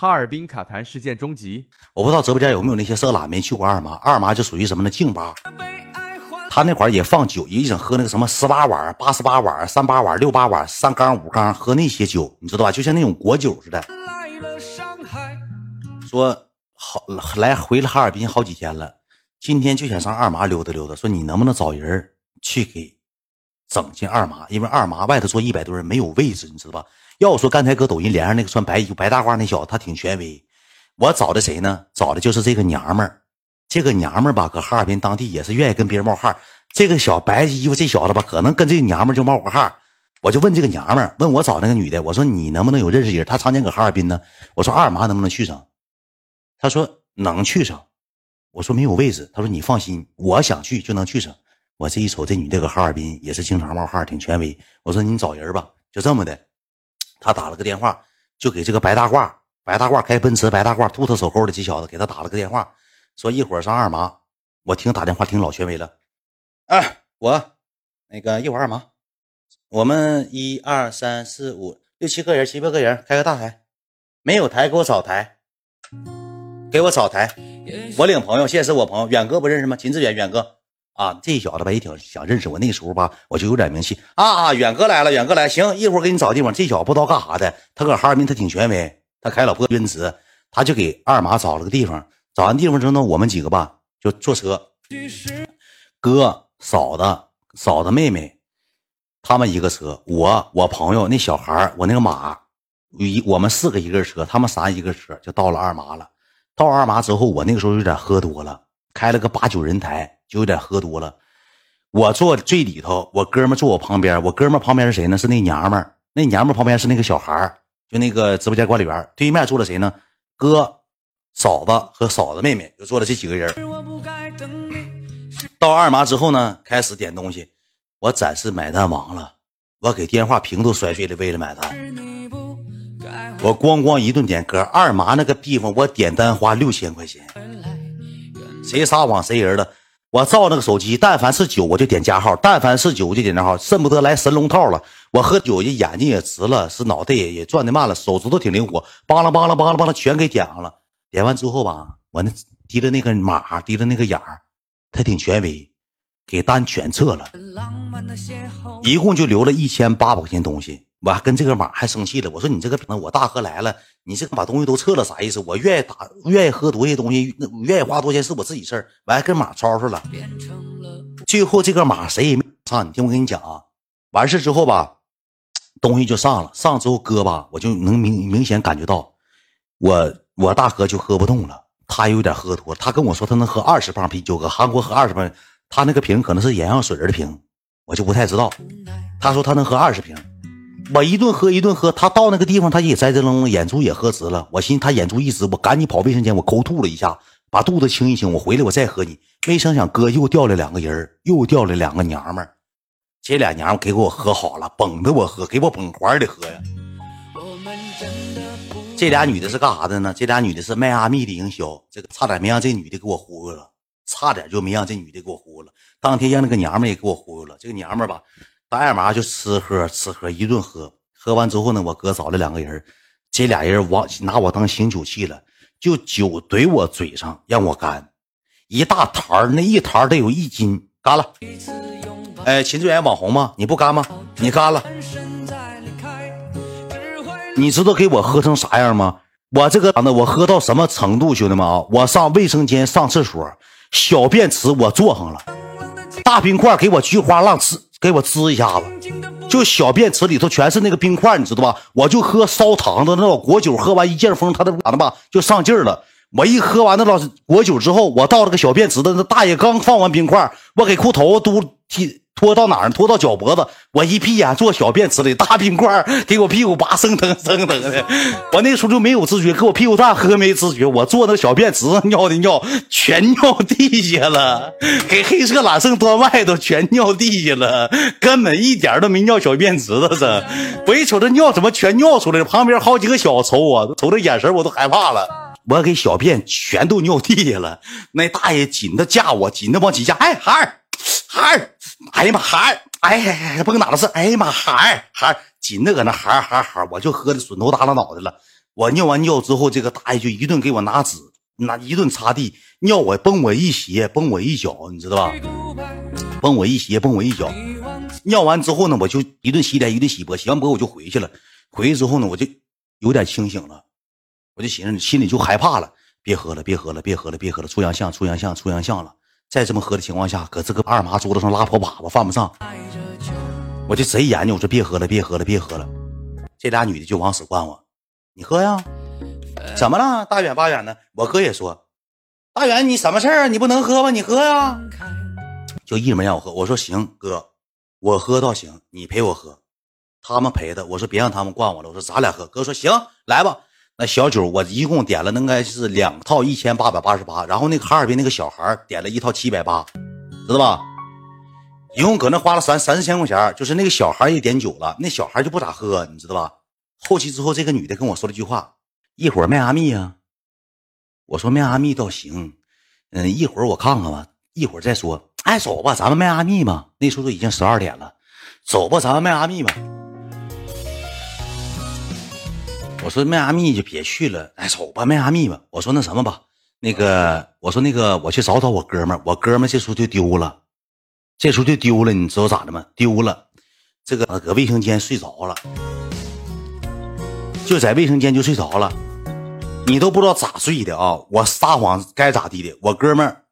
哈尔滨卡痰事件终极。我不知道直播间有没有那些色懒没去过二麻，二麻就属于什么呢？净吧。他那块儿也放酒，一整喝那个什么十八碗、八十八碗、三八碗、六八碗、三缸、五缸，喝那些酒，你知道吧？就像那种果酒似的。说好来回了哈尔滨好几天了，今天就想上二麻溜达溜达。说你能不能找人去给整进二麻？因为二麻外头坐一百多人没有位置，你知道吧？要我说，刚才搁抖音连上那个穿白衣服、白大褂那小子，他挺权威。我找的谁呢？找的就是这个娘们儿。这个娘们儿吧，搁哈尔滨当地也是愿意跟别人冒汗。这个小白衣服这小子吧，可能跟这个娘们儿就冒过汗。我就问这个娘们儿，问我找那个女的，我说你能不能有认识人？她常年搁哈尔滨呢。我说二麻能不能去上？他说能去上。我说没有位置。他说你放心，我想去就能去上。我这一瞅，这女的搁哈尔滨也是经常冒汗，挺权威。我说你找人吧，就这么的。他打了个电话，就给这个白大褂，白大褂开奔驰，白大褂秃头手沟的这小子给他打了个电话。说一会儿上二麻，我听打电话听老权威了。哎，我那个一会儿二麻，我们一二三四五六七个人，七八个人开个大台，没有台给我找台，给我找台。我领朋友，现在是我朋友远哥不认识吗？秦志远，远哥啊，这小子吧也挺想认识我。那时候吧我就有点名气啊啊，远哥来了，远哥来，行，一会儿给你找地方。这小子不知道干啥的，他搁哈尔滨他挺权威，他开老破奔驰，他就给二麻找了个地方。找完地方之后呢，我们几个吧就坐车，哥、嫂子、嫂子妹妹，他们一个车，我、我朋友那小孩我那个马，一我们四个一个车，他们仨一个车，就到了二麻了。到二麻之后，我那个时候有点喝多了，开了个八九人台，就有点喝多了。我坐最里头，我哥们坐我旁边，我哥们旁边是谁呢？是那娘们那娘们旁边是那个小孩就那个直播间管理员。对面坐了谁呢？哥。嫂子和嫂子妹妹就坐了这几个人。到二麻之后呢，开始点东西。我暂时买单完了，我给电话屏都摔碎了，为了买单。我咣咣一顿点歌。二麻那个地方，我点单花六千块钱。谁撒谎谁人了？我照那个手机，但凡是酒我就点加号，但凡是酒我就点加号，恨不得来神龙套了。我喝酒，这眼睛也直了，是脑袋也也转的慢了，手指头挺灵活，梆啷梆啷梆啷梆啷全给点上了。点完之后吧，我那提的那个码，提的那个眼儿，他挺权威，给单全撤了，一共就留了一千八百块钱东西。我还跟这个马还生气了，我说你这个，我大哥来了，你这个把东西都撤了，啥意思？我愿意打，愿意喝多些东西，愿意花多钱是我自己事儿。我还跟马吵吵了，最后这个马谁也没上。你听我跟你讲啊，完事之后吧，东西就上了，上之后哥吧，我就能明明显感觉到我。我大哥就喝不动了，他有点喝多，他跟我说他能喝二十瓶啤酒，搁韩国喝二十瓶，他那个瓶可能是眼药水的瓶，我就不太知道。他说他能喝二十瓶，我一顿喝一顿喝，他到那个地方他也在这愣，眼珠也喝直了。我寻思他眼珠一直，我赶紧跑卫生间，我抠吐了一下，把肚子清一清，我回来我再喝你。没成想哥又掉了两个人又掉了两个娘们儿，这俩娘们给我喝好了，捧着我喝，给我捧怀里喝呀。这俩女的是干啥的呢？这俩女的是迈阿密的营销，这个差点没让这女的给我忽悠了，差点就没让这女的给我忽悠了。当天让那个娘们也给我忽悠了。这个娘们吧，大二麻就吃喝吃喝一顿喝，喝完之后呢，我哥找了两个人，这俩人往拿我当醒酒器了，就酒怼我嘴上让我干，一大坛那一坛得有一斤，干了。哎，秦志远网红吗？你不干吗？你干了。你知道给我喝成啥样吗？我这个子，我喝到什么程度，兄弟们啊！我上卫生间上厕所，小便池我坐上了，大冰块给我菊花浪滋，给我滋一下子，就小便池里头全是那个冰块，你知道吧？我就喝烧糖的那老果酒，喝完一见风，他的咋的吧就上劲儿了。我一喝完那老果酒之后，我到了个小便池的，那大爷刚放完冰块，我给裤头都踢。拖到哪儿？拖到脚脖子。我一闭眼，坐小便池里，大冰块给我屁股拔生疼生疼的。我那时候就没有知觉，给我屁股蛋喝没知觉。我坐那小便池上尿的尿，全尿地下了，给黑色揽胜端外头全尿地下了，根本一点都没尿小便池子上。我一瞅这尿怎么全尿出来了？旁边好几个小瞅我，瞅这眼神我都害怕了。我给小便全都尿地下了，那大爷紧的架我，紧的往起架。哎，孩儿，孩儿。哎呀妈，孩儿，哎呀呀，甭哪了，是，哎呀妈，孩儿，孩紧的搁那，孩儿，孩，孩，我就喝的损头耷拉脑袋了。我尿完尿之后，这个大爷就一顿给我拿纸，拿一顿擦地，尿我崩我一鞋，崩我一脚，你知道吧？崩我一鞋，崩我一脚。尿完之后呢，我就一顿洗脸，一顿洗脖，洗完脖我就回去了。回去之后呢，我就有点清醒了，我就寻思，心里就害怕了，别喝了，别喝了，别喝了，别喝了，出洋相，出洋相，出洋相了。再这么喝的情况下，搁这个二麻桌子上拉破粑粑犯不上，我就贼研究，我说别喝了，别喝了，别喝了。这俩女的就往死灌我。你喝呀？怎么了？大远八远的，我哥也说，大远你什么事儿？你不能喝吗？你喝呀！就一直没让我喝。我说行，哥，我喝倒行，你陪我喝。他们陪的，我说别让他们灌我了。我说咱俩喝。哥说行，来吧。那小酒我一共点了，应该是两套一千八百八十八。然后那个哈尔滨那个小孩点了一套七百八，知道吧？一共搁那花了三三四千块钱。就是那个小孩也点酒了，那小孩就不咋喝，你知道吧？后期之后，这个女的跟我说了句话：“一会儿迈阿密呀。”我说：“迈阿密倒行，嗯，一会儿我看看吧，一会儿再说。”哎，走吧，咱们迈阿密吧。那时候都已经十二点了，走吧，咱们迈阿密吧。我说迈阿密就别去了，哎，走吧，迈阿密吧。我说那什么吧，那个，我说那个，我去找找我哥们儿，我哥们儿这时候就丢了，这时候就丢了，你知道咋的吗？丢了，这个搁卫生间睡着了。就在卫生间就睡着了，你都不知道咋睡的啊！我撒谎该咋地的，我哥们儿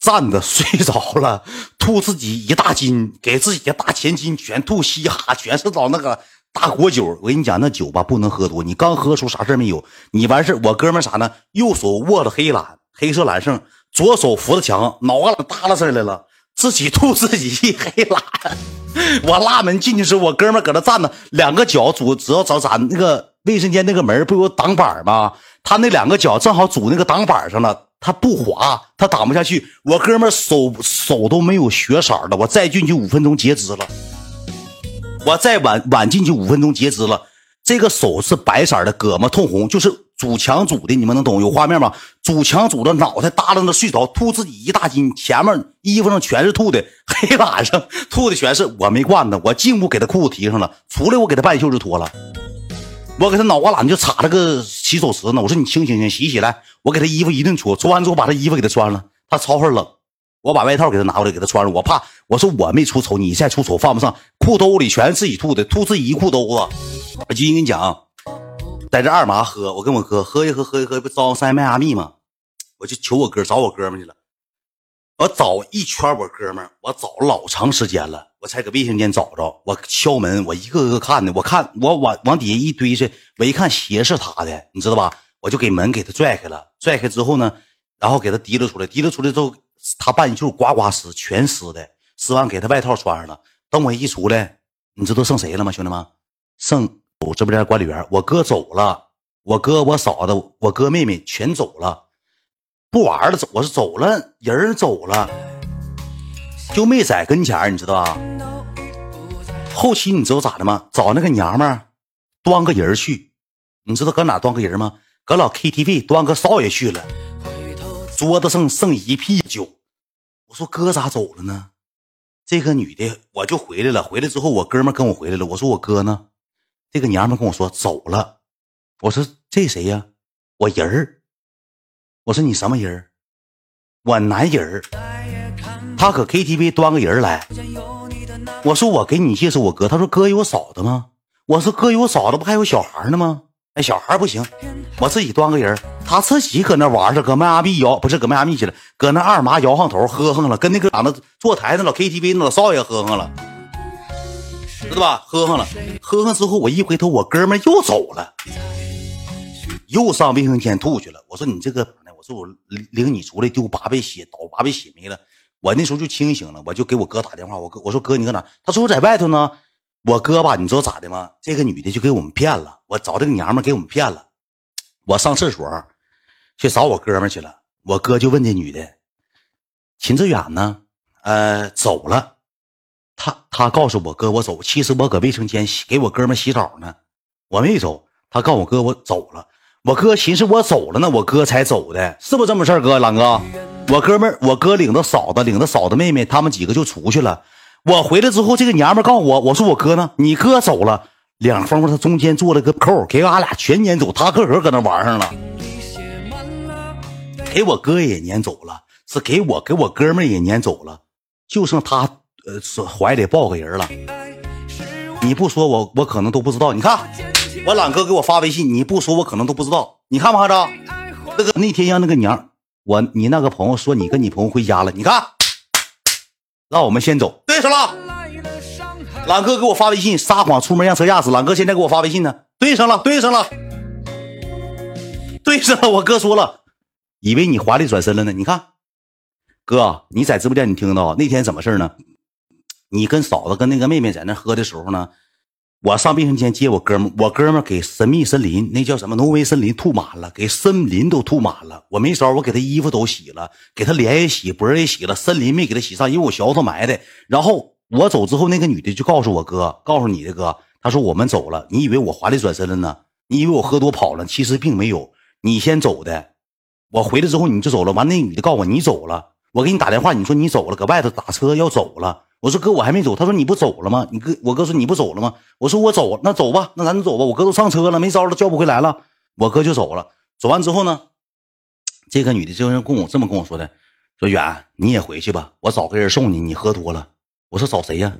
站着睡着了，吐自己一大斤，给自己的大前襟全吐稀哈，全是找那个大果酒。我跟你讲，那酒吧不能喝多，你刚喝出啥事没有？你完事我哥们啥呢？右手握着黑蓝黑色蓝胜，左手扶着墙，脑瓜子耷拉上来了，自己吐自己一黑蓝。我拉门进去时，我哥们搁那站着，两个脚拄，只要找咱那个。卫生间那个门不有挡板吗？他那两个脚正好拄那个挡板上了，他不滑，他挡不下去。我哥们手手都没有血色了，我再进去五分钟截肢了。我再晚晚进去五分钟截肢了，这个手是白色的，胳膊通红，就是主墙主的，你们能懂？有画面吗？主墙主的，脑袋耷拉着睡着，吐自己一大斤，前面衣服上全是吐的，黑板上吐的全是。我没惯他，我进屋给他裤子提上了，出来我给他半袖就脱了。我给他脑瓜懒就插了个洗手池呢。我说你清醒醒，洗洗来。我给他衣服一顿搓，搓完之后把他衣服给他穿了。他超会冷，我把外套给他拿过来给他穿上。我怕，我说我没出丑，你再出丑犯不上。裤兜里全是自己吐的，吐自己一裤兜子。我就跟你讲，在这二麻喝，我跟我哥喝一喝，喝一喝，不招三迈阿密吗？我就求我哥找我哥们去了。我找一圈我哥们我找老长时间了。我才搁卫生间找着，我敲门，我一个个看的，我看我往往底下一堆去，我一看鞋是他的，你知道吧？我就给门给他拽开了，拽开之后呢，然后给他提溜出来，提溜出来之后，他半袖呱呱湿，全湿的，湿完给他外套穿上了。等我一出来，你知道剩谁了吗？兄弟们，剩我直播间管理员，我哥走了，我哥我嫂子，我哥妹妹全走了，不玩了，走我是走了，人走了。就没在跟前你知道吧？后期你知道咋的吗？找那个娘们儿端个人去，你知道搁哪端个人吗？搁老 KTV 端个少爷去了，桌子上剩一屁酒。我说哥咋走了呢？这个女的我就回来了，回来之后我哥们跟我回来了。我说我哥呢？这个娘们跟我说走了。我说这谁呀？我人儿。我说你什么人？我男人儿。他搁 KTV 端个人来，我说我给你介绍我哥，他说哥有嫂子吗？我说哥有嫂子，不还有小孩呢吗？哎，小孩不行，我自己端个人，他自己搁那玩着，搁迈阿密摇，不是搁迈阿密去了，搁那二麻摇上头喝哼了，跟那个俺们坐台那老 KTV 那老少爷喝哼了，知道吧？喝哼了，喝哼之后我一回头，我哥们又走了，又上卫生间吐去了。我说你这个，我说我领你出来丢八倍血，倒八倍血没了。我那时候就清醒了，我就给我哥打电话。我哥我说哥你搁哪？他说我在外头呢。我哥吧，你知道咋的吗？这个女的就给我们骗了。我找这个娘们给我们骗了。我上厕所去找我哥们去了。我哥就问这女的：“秦志远呢？”呃，走了。他他告诉我哥我走。其实我搁卫生间洗给我哥们洗澡呢。我没走。他告诉我哥我走了。我哥寻思我走了呢，我哥才走的，是不是这么事哥，狼哥。我哥们儿，我哥领着嫂子，领着嫂子妹妹，他们几个就出去了。我回来之后，这个娘们告诉我，我说我哥呢？你哥走了。两峰他中间做了个扣，给俺俩全撵走，他个个搁那玩上了，给我哥也撵走了，是给我给我哥们也撵走了，就剩他呃怀里抱个人了。你不说我我可能都不知道。你看我懒哥给我发微信，你不说我可能都不知道。你看吧，哈子，那个那天让那个娘，我你那个朋友说你跟你朋友回家了，你看，让我们先走，对上了。朗哥给我发微信，撒谎出门让车压死。朗哥现在给我发微信呢，对上了，对上了，对上了。我哥说了，以为你华丽转身了呢。你看，哥，你在直播间你听到那天怎么事呢？你跟嫂子跟那个妹妹在那喝的时候呢，我上卫生间接我哥们，我哥们给神秘森林那叫什么挪威森林吐满了，给森林都吐满了。我没招，我给他衣服都洗了，给他脸也洗，脖也洗了，森林没给他洗上，因为我小子埋的。然后。我走之后，那个女的就告诉我哥，告诉你的哥，他说我们走了。你以为我华丽转身了呢？你以为我喝多跑了？其实并没有，你先走的。我回来之后你就走了。完，那女的告诉我你走了。我给你打电话，你说你走了，搁外头打车要走了。我说哥，我还没走。他说你不走了吗？你哥，我哥说你不走了吗？我说我走，那走吧，那咱就走吧。我哥都上车了，没招了，叫不回来了。我哥就走了。走完之后呢，这个女的就是跟我这么跟我说的，说远你也回去吧，我找个人送你，你喝多了。我说找谁呀？